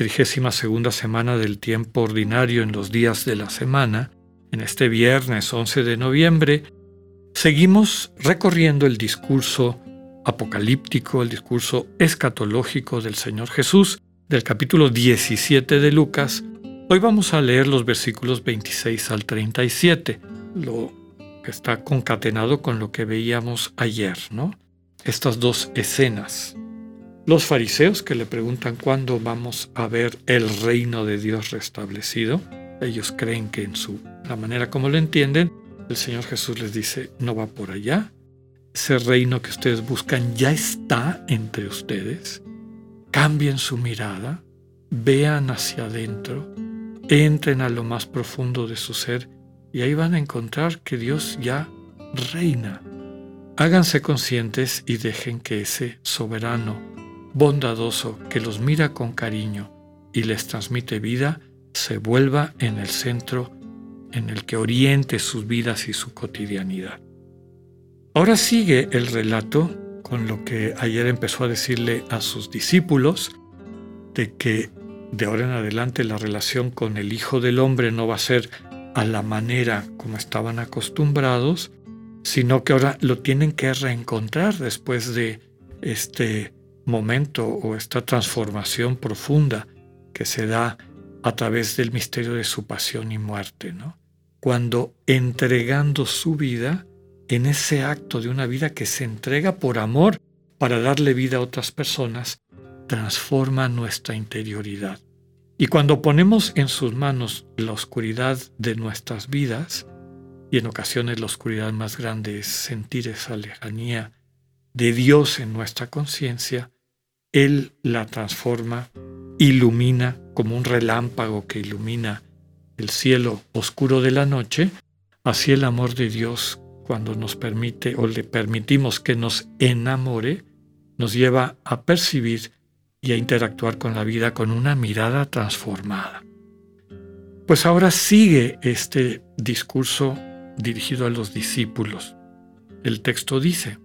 trigésima segunda semana del tiempo ordinario en los días de la semana. En este viernes 11 de noviembre, seguimos recorriendo el discurso apocalíptico, el discurso escatológico del Señor Jesús del capítulo 17 de Lucas. Hoy vamos a leer los versículos 26 al 37. Lo que está concatenado con lo que veíamos ayer, ¿no? Estas dos escenas. Los fariseos que le preguntan cuándo vamos a ver el reino de Dios restablecido, ellos creen que en su la manera como lo entienden, el Señor Jesús les dice, no va por allá. Ese reino que ustedes buscan ya está entre ustedes. Cambien su mirada, vean hacia adentro, entren a lo más profundo de su ser y ahí van a encontrar que Dios ya reina. Háganse conscientes y dejen que ese soberano, bondadoso, que los mira con cariño y les transmite vida, se vuelva en el centro en el que oriente sus vidas y su cotidianidad. Ahora sigue el relato con lo que ayer empezó a decirle a sus discípulos, de que de ahora en adelante la relación con el Hijo del Hombre no va a ser a la manera como estaban acostumbrados, sino que ahora lo tienen que reencontrar después de este momento o esta transformación profunda que se da a través del misterio de su pasión y muerte, ¿no? Cuando entregando su vida en ese acto de una vida que se entrega por amor para darle vida a otras personas, transforma nuestra interioridad. Y cuando ponemos en sus manos la oscuridad de nuestras vidas, y en ocasiones la oscuridad más grande es sentir esa lejanía de Dios en nuestra conciencia, Él la transforma, ilumina como un relámpago que ilumina el cielo oscuro de la noche, así el amor de Dios cuando nos permite o le permitimos que nos enamore, nos lleva a percibir y a interactuar con la vida con una mirada transformada. Pues ahora sigue este discurso dirigido a los discípulos. El texto dice,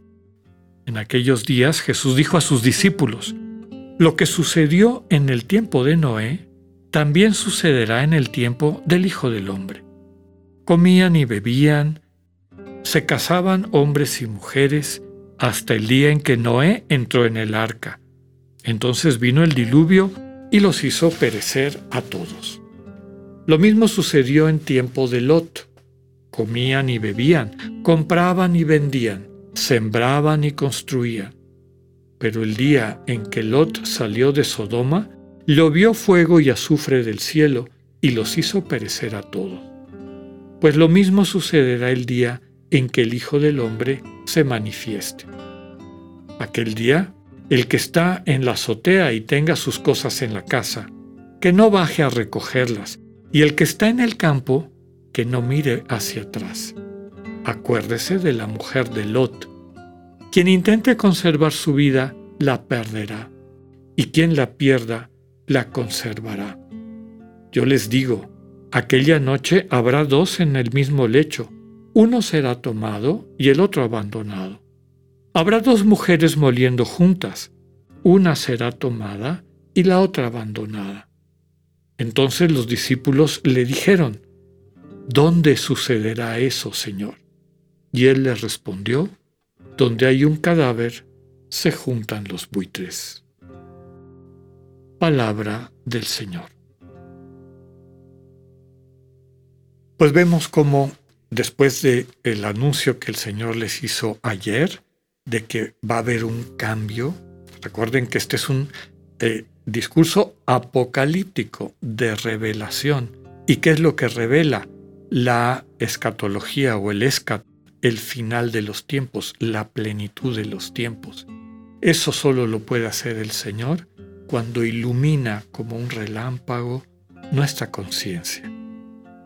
en aquellos días Jesús dijo a sus discípulos, lo que sucedió en el tiempo de Noé, también sucederá en el tiempo del Hijo del Hombre. Comían y bebían, se casaban hombres y mujeres hasta el día en que Noé entró en el arca entonces vino el diluvio y los hizo perecer a todos. Lo mismo sucedió en tiempo de Lot. Comían y bebían, compraban y vendían, sembraban y construían. Pero el día en que Lot salió de Sodoma, llovió fuego y azufre del cielo y los hizo perecer a todos. Pues lo mismo sucederá el día en que el Hijo del Hombre se manifieste. Aquel día el que está en la azotea y tenga sus cosas en la casa, que no baje a recogerlas, y el que está en el campo, que no mire hacia atrás. Acuérdese de la mujer de Lot. Quien intente conservar su vida, la perderá, y quien la pierda, la conservará. Yo les digo, aquella noche habrá dos en el mismo lecho, uno será tomado y el otro abandonado. Habrá dos mujeres moliendo juntas, una será tomada y la otra abandonada. Entonces los discípulos le dijeron, ¿Dónde sucederá eso, Señor? Y él les respondió, Donde hay un cadáver, se juntan los buitres. Palabra del Señor. Pues vemos cómo después de el anuncio que el Señor les hizo ayer, de que va a haber un cambio. Recuerden que este es un eh, discurso apocalíptico de revelación. ¿Y qué es lo que revela? La escatología o el escat, el final de los tiempos, la plenitud de los tiempos. Eso solo lo puede hacer el Señor cuando ilumina como un relámpago nuestra conciencia.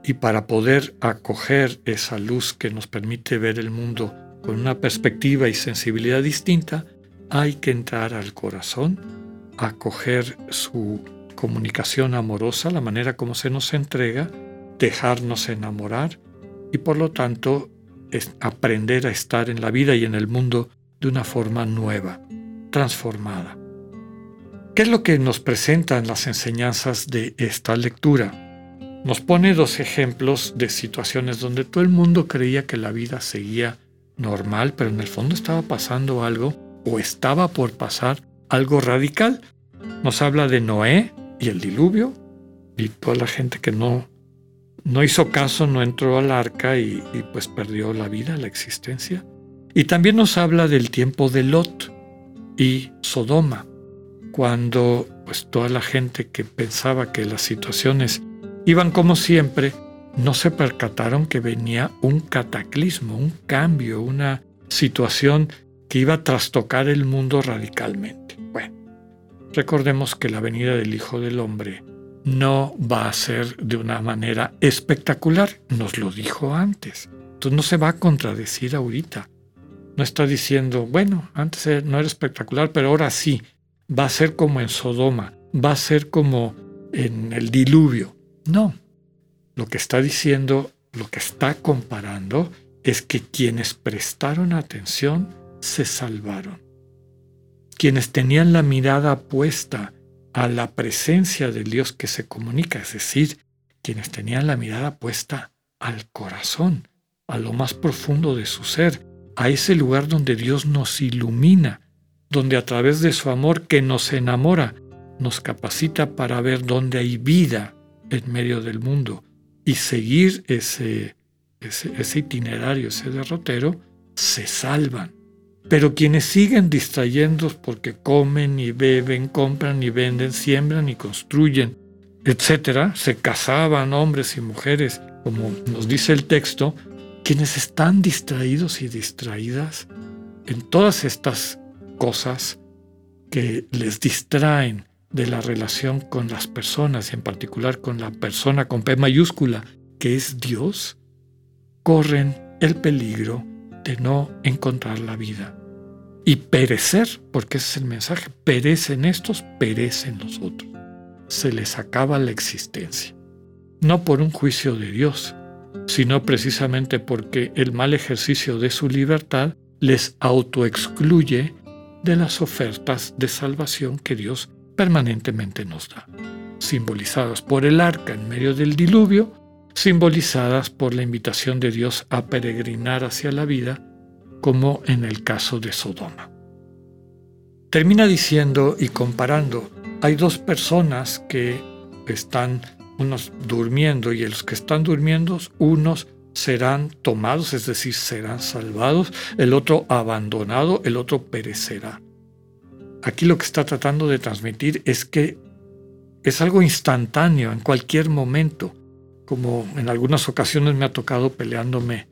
Y para poder acoger esa luz que nos permite ver el mundo con una perspectiva y sensibilidad distinta, hay que entrar al corazón, acoger su comunicación amorosa, la manera como se nos entrega, dejarnos enamorar y por lo tanto aprender a estar en la vida y en el mundo de una forma nueva, transformada. ¿Qué es lo que nos presentan las enseñanzas de esta lectura? Nos pone dos ejemplos de situaciones donde todo el mundo creía que la vida seguía normal, pero en el fondo estaba pasando algo o estaba por pasar algo radical. Nos habla de Noé y el diluvio y toda la gente que no, no hizo caso, no entró al arca y, pues perdió la vida, la existencia. Y también nos habla del tiempo de Lot y Sodoma, cuando pues toda la gente que pensaba que las situaciones iban como siempre, no se percataron que venía un cataclismo, un cambio, una situación que iba a trastocar el mundo radicalmente. Bueno, recordemos que la venida del Hijo del Hombre no va a ser de una manera espectacular, nos lo dijo antes. Entonces no se va a contradecir ahorita. No está diciendo, bueno, antes no era espectacular, pero ahora sí, va a ser como en Sodoma, va a ser como en el diluvio. No, lo que está diciendo, lo que está comparando, es que quienes prestaron atención se salvaron. Quienes tenían la mirada puesta a la presencia del Dios que se comunica, es decir, quienes tenían la mirada puesta al corazón, a lo más profundo de su ser, a ese lugar donde Dios nos ilumina, donde a través de su amor que nos enamora, nos capacita para ver dónde hay vida en medio del mundo y seguir ese, ese, itinerario, ese derrotero, se salvan. Pero quienes siguen distrayendo porque comen y beben, compran y venden, siembran y construyen, etcétera, se casaban hombres y mujeres, como nos dice el texto, quienes están distraídos y distraídas en todas estas cosas que les distraen de la relación con las personas, en particular con la persona con P mayúscula, que es Dios, corren el peligro de no encontrar la vida y perecer, porque ese es el mensaje, perecen estos, perecen los otros. Se les acaba la existencia. No por un juicio de Dios, sino precisamente porque el mal ejercicio de su libertad les autoexcluye de las ofertas de salvación que Dios permanentemente nos da, simbolizadas por el arca en medio del diluvio, simbolizadas por la invitación de Dios a peregrinar hacia la vida, como en el caso de Sodoma. Termina diciendo y comparando, hay dos personas que están unos durmiendo y los que están durmiendo, unos serán tomados, es decir, serán salvados, el otro abandonado, el otro perecerá. Aquí lo que está tratando de transmitir es que es algo instantáneo, en cualquier momento, como en algunas ocasiones me ha tocado peleándome,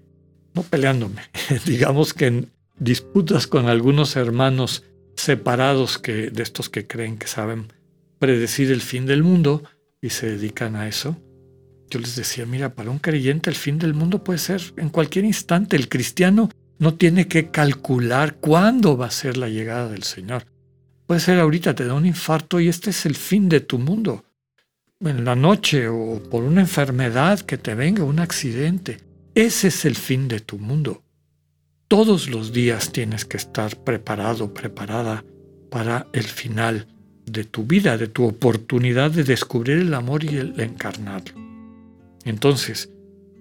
no peleándome, digamos que en disputas con algunos hermanos separados que, de estos que creen que saben predecir el fin del mundo y se dedican a eso. Yo les decía, mira, para un creyente el fin del mundo puede ser en cualquier instante. El cristiano no tiene que calcular cuándo va a ser la llegada del Señor. Puede ser ahorita te da un infarto y este es el fin de tu mundo. En la noche o por una enfermedad que te venga, un accidente. Ese es el fin de tu mundo. Todos los días tienes que estar preparado, preparada para el final de tu vida, de tu oportunidad de descubrir el amor y el encarnarlo. Entonces,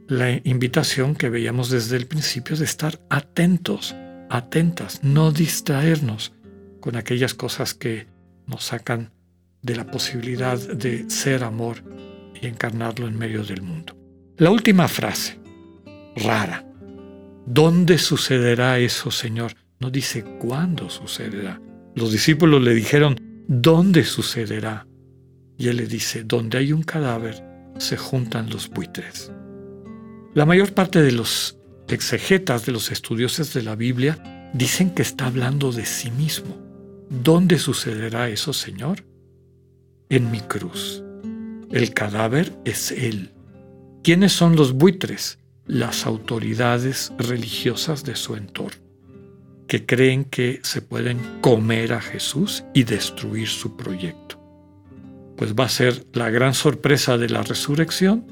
la invitación que veíamos desde el principio es de estar atentos, atentas, no distraernos, con aquellas cosas que nos sacan de la posibilidad de ser amor y encarnarlo en medio del mundo. La última frase, rara. ¿Dónde sucederá eso, Señor? No dice cuándo sucederá. Los discípulos le dijeron, ¿dónde sucederá? Y él le dice, donde hay un cadáver, se juntan los buitres. La mayor parte de los exegetas, de los estudiosos de la Biblia, dicen que está hablando de sí mismo. ¿Dónde sucederá eso, Señor? En mi cruz. el cadáver es Él. ¿Quiénes son los buitres? Las autoridades religiosas de su entorno, que creen que se pueden comer a Jesús y destruir su proyecto. Pues va a ser la gran sorpresa de la resurrección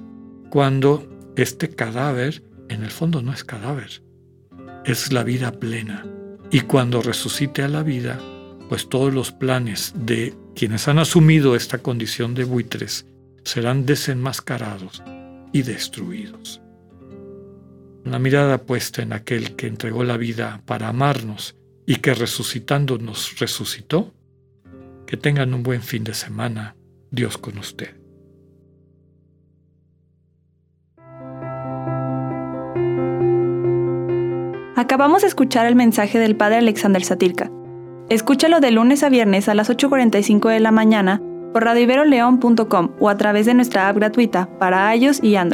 cuando este cadáver, en el fondo no es cadáver, es la vida plena. Y cuando resucite a la vida, pues todos los planes de quienes han asumido esta condición de buitres serán desenmascarados y destruidos. Una mirada puesta en aquel que entregó la vida para amarnos y que resucitando nos resucitó, que tengan un buen fin de semana, Dios con usted. Acabamos de escuchar el mensaje del Padre Alexander Satirka. Escúchalo de lunes a viernes a las 8.45 de la mañana por radiveroleón.com o a través de nuestra app gratuita para iOS y Android.